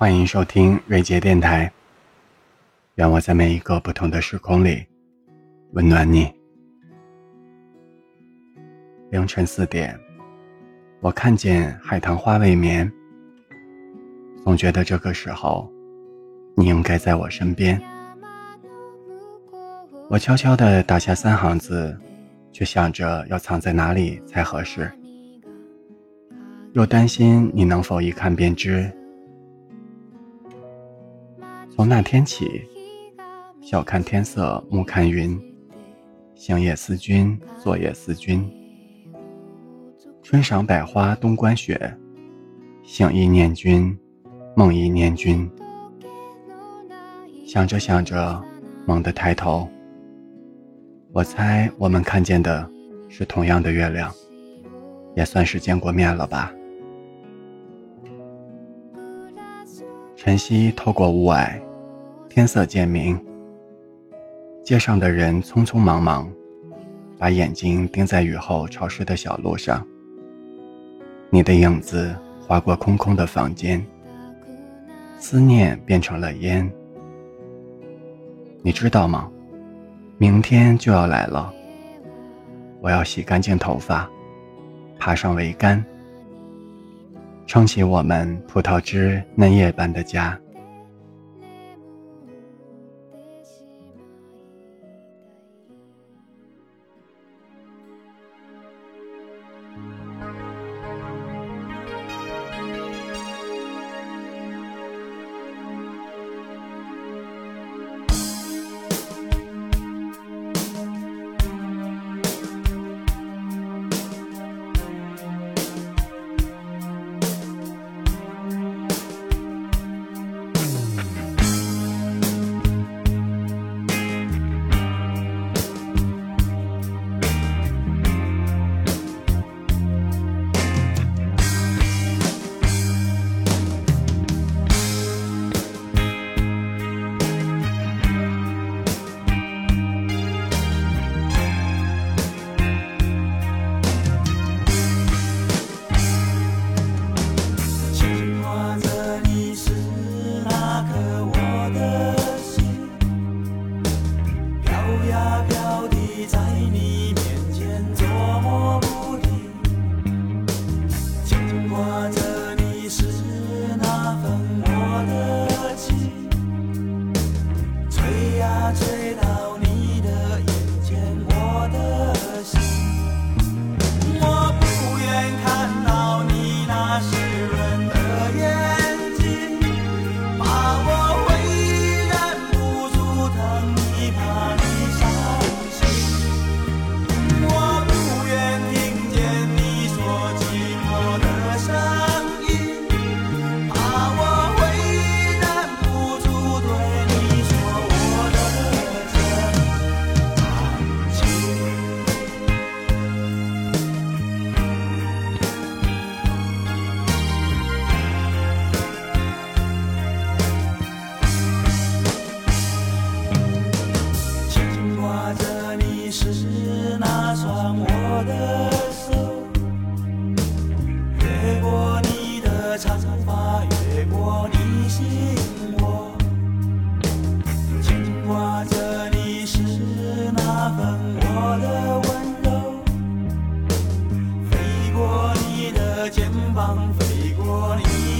欢迎收听瑞杰电台。愿我在每一个不同的时空里温暖你。凌晨四点，我看见海棠花未眠，总觉得这个时候你应该在我身边。我悄悄地打下三行字，却想着要藏在哪里才合适，又担心你能否一看便知。从那天起，晓看天色，暮看云。行也思君，坐也思君。春赏百花，冬观雪。醒亦念君，梦亦念君。想着想着，猛地抬头。我猜我们看见的是同样的月亮，也算是见过面了吧。晨曦透过雾霭。天色渐明，街上的人匆匆忙忙，把眼睛盯在雨后潮湿的小路上。你的影子划过空空的房间，思念变成了烟。你知道吗？明天就要来了，我要洗干净头发，爬上桅杆，撑起我们葡萄枝嫩叶般的家。飘呀飘的，在你。肩膀飞过你。